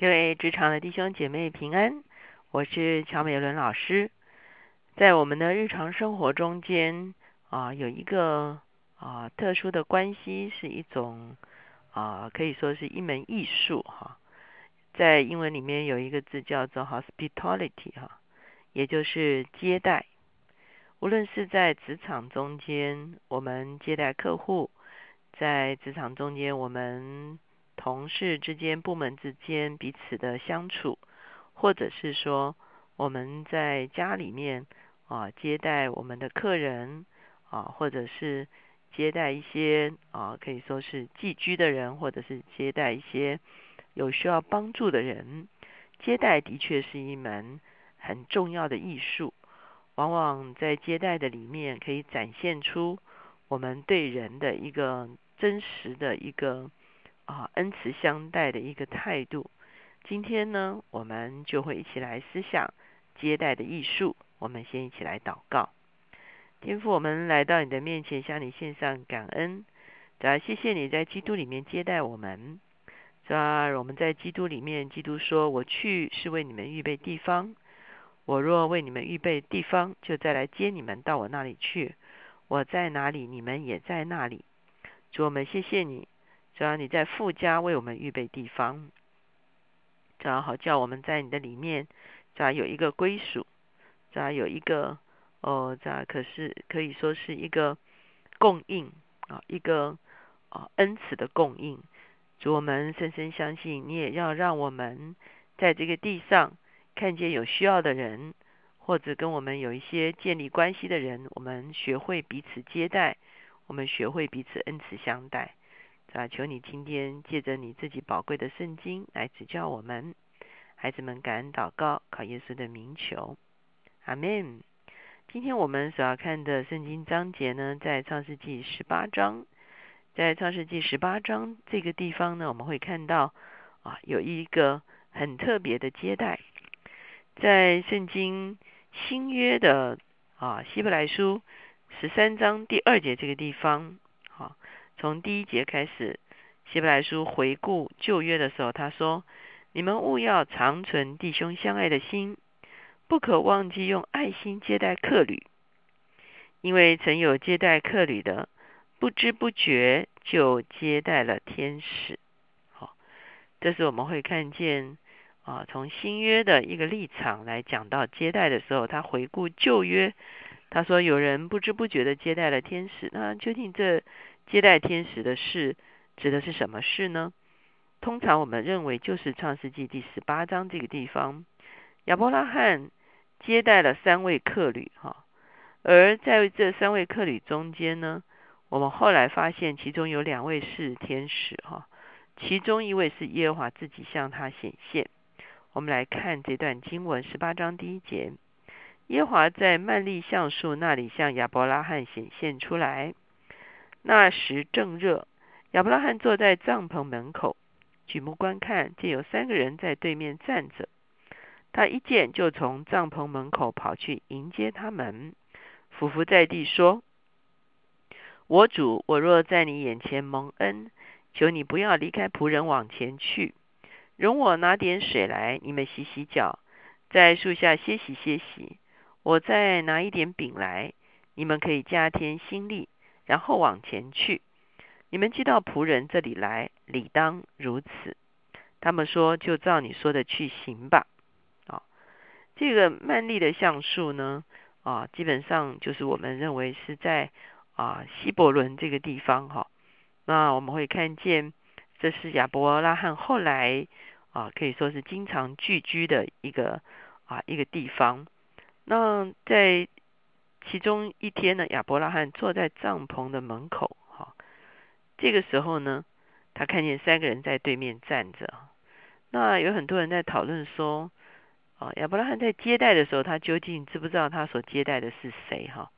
各位职场的弟兄姐妹平安，我是乔美伦老师。在我们的日常生活中间啊，有一个啊特殊的关系，是一种啊可以说是一门艺术哈。在英文里面有一个字叫做 hospitality 哈，也就是接待。无论是在职场中间，我们接待客户，在职场中间我们。同事之间、部门之间彼此的相处，或者是说我们在家里面啊接待我们的客人啊，或者是接待一些啊可以说是寄居的人，或者是接待一些有需要帮助的人。接待的确是一门很重要的艺术，往往在接待的里面可以展现出我们对人的一个真实的一个。啊，恩慈相待的一个态度。今天呢，我们就会一起来思想接待的艺术。我们先一起来祷告。天父，我们来到你的面前，向你献上感恩。主要谢谢你在基督里面接待我们。主要我们在基督里面，基督说：“我去是为你们预备地方。我若为你们预备地方，就再来接你们到我那里去。我在哪里，你们也在那里。”主，我们谢谢你。主要你在富家为我们预备地方，主要好叫我们在你的里面，主要有一个归属，主要有一个哦，这可是可以说是一个供应啊，一个啊恩慈的供应。主我们深深相信，你也要让我们在这个地上看见有需要的人，或者跟我们有一些建立关系的人，我们学会彼此接待，我们学会彼此恩慈相待。啊！求你今天借着你自己宝贵的圣经来指教我们，孩子们感恩祷告，靠耶稣的名求，阿门。今天我们所要看的圣经章节呢，在创世纪十八章。在创世纪十八章这个地方呢，我们会看到啊，有一个很特别的接待，在圣经新约的啊希伯来书十三章第二节这个地方。从第一节开始，希伯来书回顾旧约的时候，他说：“你们务要长存弟兄相爱的心，不可忘记用爱心接待客旅，因为曾有接待客旅的，不知不觉就接待了天使。”好，这是我们会看见啊，从新约的一个立场来讲到接待的时候，他回顾旧约，他说有人不知不觉的接待了天使，那究竟这？接待天使的事指的是什么事呢？通常我们认为就是创世纪第十八章这个地方，亚伯拉罕接待了三位客旅哈，而在这三位客旅中间呢，我们后来发现其中有两位是天使哈，其中一位是耶和华自己向他显现。我们来看这段经文十八章第一节，耶和华在曼利橡树那里向亚伯拉罕显现出来。那时正热，亚伯拉罕坐在帐篷门口，举目观看，见有三个人在对面站着。他一见，就从帐篷门口跑去迎接他们，俯伏在地说：“我主，我若在你眼前蒙恩，求你不要离开仆人往前去，容我拿点水来，你们洗洗脚，在树下歇息歇息。我再拿一点饼来，你们可以加添心力。”然后往前去，你们寄到仆人这里来，理当如此。他们说：“就照你说的去行吧。”啊，这个曼利的橡树呢，啊，基本上就是我们认为是在啊希伯伦这个地方哈。那我们会看见，这是亚伯拉罕后来啊可以说是经常聚居的一个啊一个地方。那在其中一天呢，亚伯拉罕坐在帐篷的门口，哈，这个时候呢，他看见三个人在对面站着。那有很多人在讨论说，啊，亚伯拉罕在接待的时候，他究竟知不知道他所接待的是谁？哈，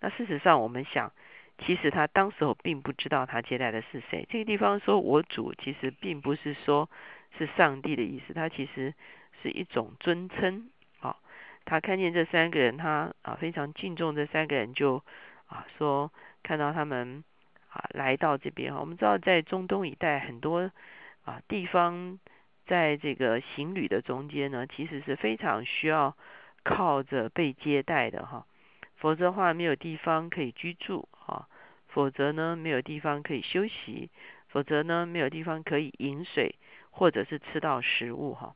那事实上，我们想，其实他当时候并不知道他接待的是谁。这个地方说我主，其实并不是说是上帝的意思，他其实是一种尊称。他看见这三个人，他啊非常敬重这三个人，就啊说看到他们啊来到这边哈。我们知道在中东一带很多啊地方，在这个行旅的中间呢，其实是非常需要靠着被接待的哈，否则的话没有地方可以居住哈，否则呢没有地方可以休息，否则呢没有地方可以饮水或者是吃到食物哈。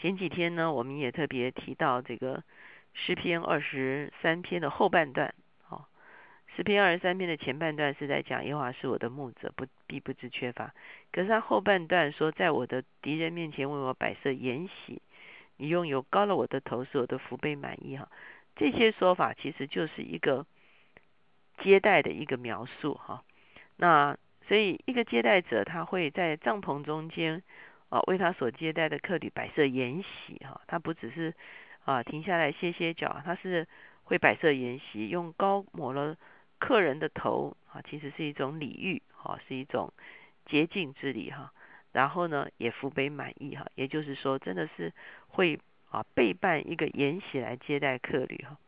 前几天呢，我们也特别提到这个诗篇二十三篇的后半段。哦诗篇二十三篇的前半段是在讲耶和华是我的牧者，不必不知缺乏。可是他后半段说，在我的敌人面前为我摆设筵席，你用油膏了我的头，使我的福杯满意。哈，这些说法其实就是一个接待的一个描述。哈，那所以一个接待者他会在帐篷中间啊，为他所接待的客旅摆设筵席。哈，他不只是啊停下来歇歇脚，他是会摆设筵席，用膏抹了。客人的头啊，其实是一种礼遇哈，是一种洁净之礼哈。然后呢，也福杯满意哈，也就是说，真的是会啊备办一个筵席来接待客旅哈。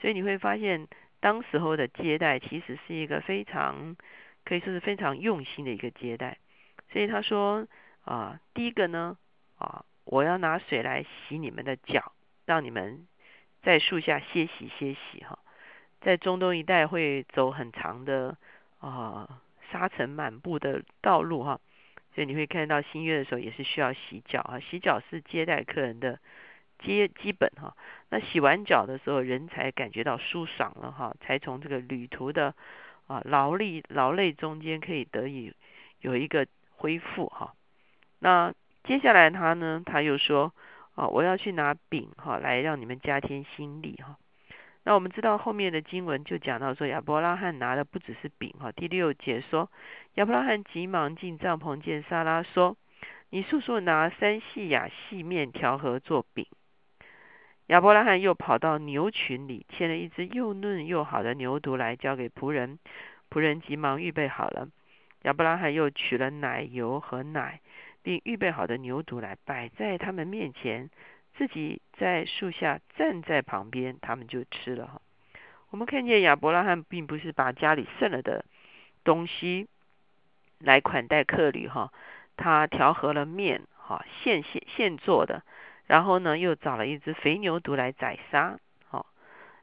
所以你会发现，当时候的接待其实是一个非常可以说是非常用心的一个接待。所以他说啊，第一个呢啊，我要拿水来洗你们的脚，让你们在树下歇息歇息哈。在中东一带会走很长的啊沙尘满布的道路哈，所以你会看到新月的时候也是需要洗脚啊，洗脚是接待客人的基基本哈。那洗完脚的时候，人才感觉到舒爽了哈，才从这个旅途的啊劳力劳累中间可以得以有一个恢复哈。那接下来他呢，他又说啊，我要去拿饼哈，来让你们加添心力哈。那我们知道后面的经文就讲到说亚伯拉罕拿的不只是饼哈，第六节说亚伯拉罕急忙进帐篷见撒拉说：“你速速拿三细亚细面条和做饼。”亚伯拉罕又跑到牛群里牵了一只又嫩又好的牛犊来交给仆人，仆人急忙预备好了。亚伯拉罕又取了奶油和奶，并预备好的牛犊来摆在他们面前。自己在树下站在旁边，他们就吃了哈。我们看见亚伯拉罕并不是把家里剩了的东西来款待客旅哈，他调和了面哈，现现现做的，然后呢又找了一只肥牛犊来宰杀哈，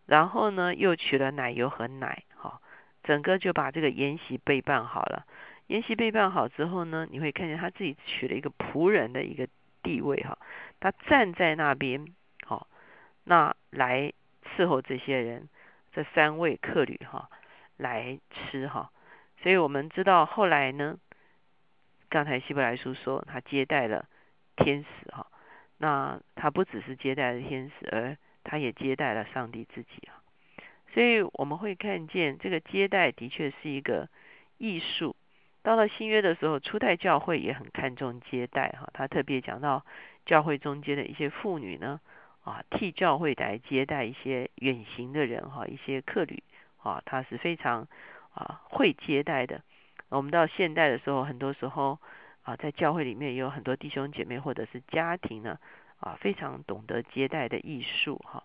然后呢又取了奶油和奶哈，整个就把这个筵席备办好了。筵席被办好之后呢，你会看见他自己取了一个仆人的一个。地位哈，他站在那边，好，那来伺候这些人，这三位客旅哈，来吃哈。所以我们知道后来呢，刚才希伯来书说他接待了天使哈，那他不只是接待了天使，而他也接待了上帝自己啊。所以我们会看见这个接待的确是一个艺术。到了新约的时候，初代教会也很看重接待哈。他特别讲到教会中间的一些妇女呢，啊，替教会来接待一些远行的人哈，一些客旅啊，他是非常啊会接待的。我们到现代的时候，很多时候啊，在教会里面也有很多弟兄姐妹或者是家庭呢，啊，非常懂得接待的艺术哈。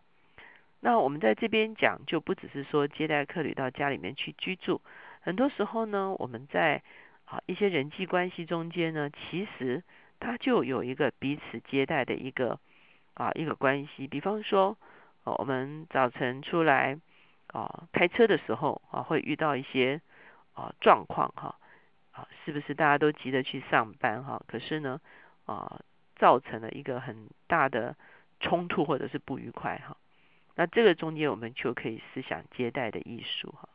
那我们在这边讲，就不只是说接待客旅到家里面去居住，很多时候呢，我们在啊，一些人际关系中间呢，其实它就有一个彼此接待的一个啊一个关系。比方说，我们早晨出来啊开车的时候啊，会遇到一些啊状况哈啊，是不是大家都急着去上班哈？可是呢啊，造成了一个很大的冲突或者是不愉快哈。那这个中间我们就可以思想接待的艺术哈。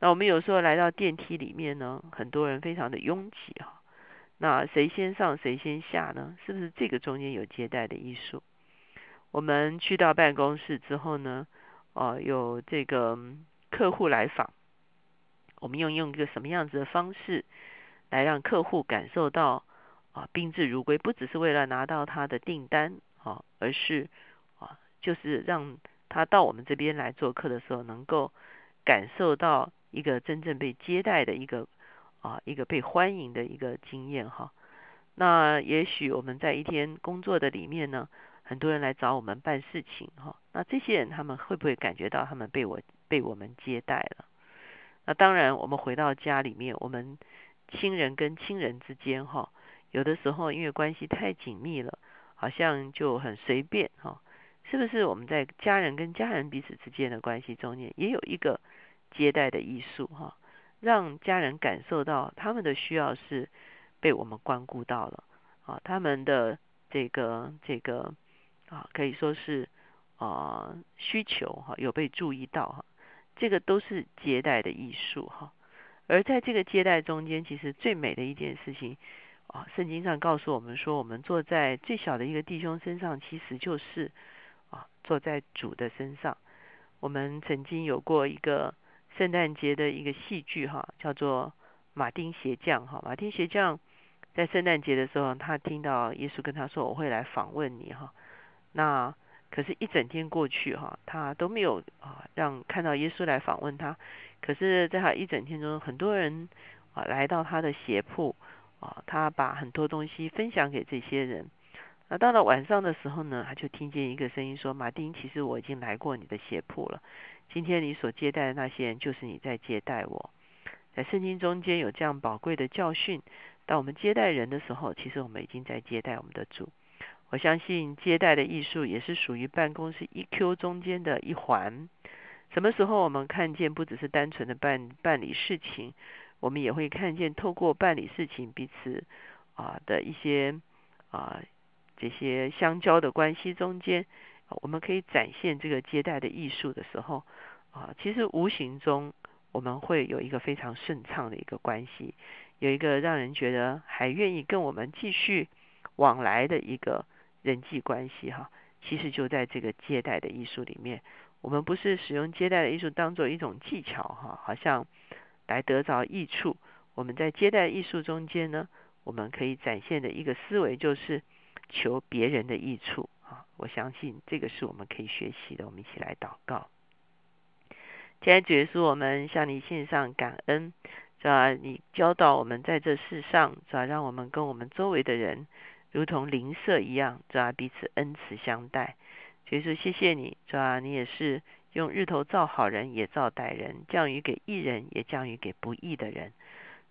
那我们有时候来到电梯里面呢，很多人非常的拥挤哈。那谁先上谁先下呢？是不是这个中间有接待的艺术？我们去到办公室之后呢，哦，有这个客户来访，我们用用一个什么样子的方式来让客户感受到啊宾至如归？不只是为了拿到他的订单啊，而是啊，就是让他到我们这边来做客的时候，能够感受到。一个真正被接待的一个啊，一个被欢迎的一个经验哈。那也许我们在一天工作的里面呢，很多人来找我们办事情哈。那这些人他们会不会感觉到他们被我被我们接待了？那当然，我们回到家里面，我们亲人跟亲人之间哈，有的时候因为关系太紧密了，好像就很随便哈。是不是我们在家人跟家人彼此之间的关系中间，也有一个接待的艺术哈，让家人感受到他们的需要是被我们关顾到了啊，他们的这个这个啊，可以说是啊需求哈有被注意到哈，这个都是接待的艺术哈。而在这个接待中间，其实最美的一件事情啊，圣经上告诉我们说，我们坐在最小的一个弟兄身上，其实就是。啊，坐在主的身上。我们曾经有过一个圣诞节的一个戏剧哈，叫做马丁鞋匠哈。马丁鞋匠在圣诞节的时候，他听到耶稣跟他说：“我会来访问你哈。”那可是，一整天过去哈，他都没有啊让看到耶稣来访问他。可是，在他一整天中，很多人啊来到他的鞋铺啊，他把很多东西分享给这些人。那到了晚上的时候呢，他就听见一个声音说：“马丁，其实我已经来过你的鞋铺了。今天你所接待的那些人，就是你在接待我。在圣经中间有这样宝贵的教训。当我们接待人的时候，其实我们已经在接待我们的主。我相信接待的艺术也是属于办公室 EQ 中间的一环。什么时候我们看见不只是单纯的办办理事情，我们也会看见透过办理事情彼此啊的一些啊。”这些相交的关系中间，我们可以展现这个接待的艺术的时候，啊，其实无形中我们会有一个非常顺畅的一个关系，有一个让人觉得还愿意跟我们继续往来的一个人际关系哈。其实就在这个接待的艺术里面，我们不是使用接待的艺术当做一种技巧哈，好像来得着益处。我们在接待艺术中间呢，我们可以展现的一个思维就是。求别人的益处啊！我相信这个是我们可以学习的。我们一起来祷告。亲爱的主耶稣，我们向你献上感恩，是吧？你教导我们在这世上，是吧？让我们跟我们周围的人如同邻舍一样，是吧？彼此恩慈相待。所以说，谢谢你，是吧？你也是用日头照好人，也照歹人；降雨给义人，也降雨给不义的人，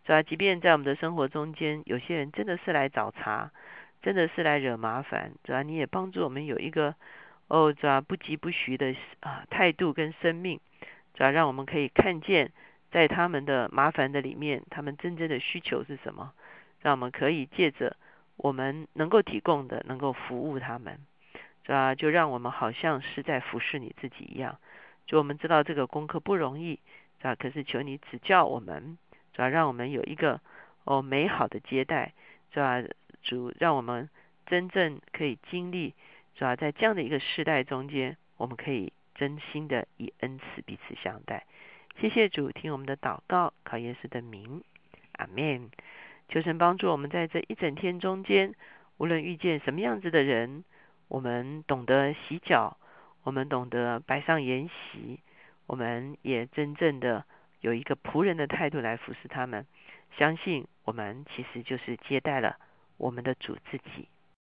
是吧？即便在我们的生活中间，有些人真的是来找茬。真的是来惹麻烦，主要你也帮助我们有一个哦，主要不疾不徐的啊态度跟生命，主要让我们可以看见在他们的麻烦的里面，他们真正的需求是什么，让我们可以借着我们能够提供的，能够服务他们，主要就让我们好像是在服侍你自己一样。就我们知道这个功课不容易，啊，可是求你指教我们，主要让我们有一个哦美好的接待，是吧？主让我们真正可以经历，主要在这样的一个世代中间，我们可以真心的以恩慈彼此相待。谢谢主，听我们的祷告，考耶稣的名，阿门。求神帮助我们在这一整天中间，无论遇见什么样子的人，我们懂得洗脚，我们懂得摆上筵席，我们也真正的有一个仆人的态度来服侍他们。相信我们其实就是接待了。我们的主自己。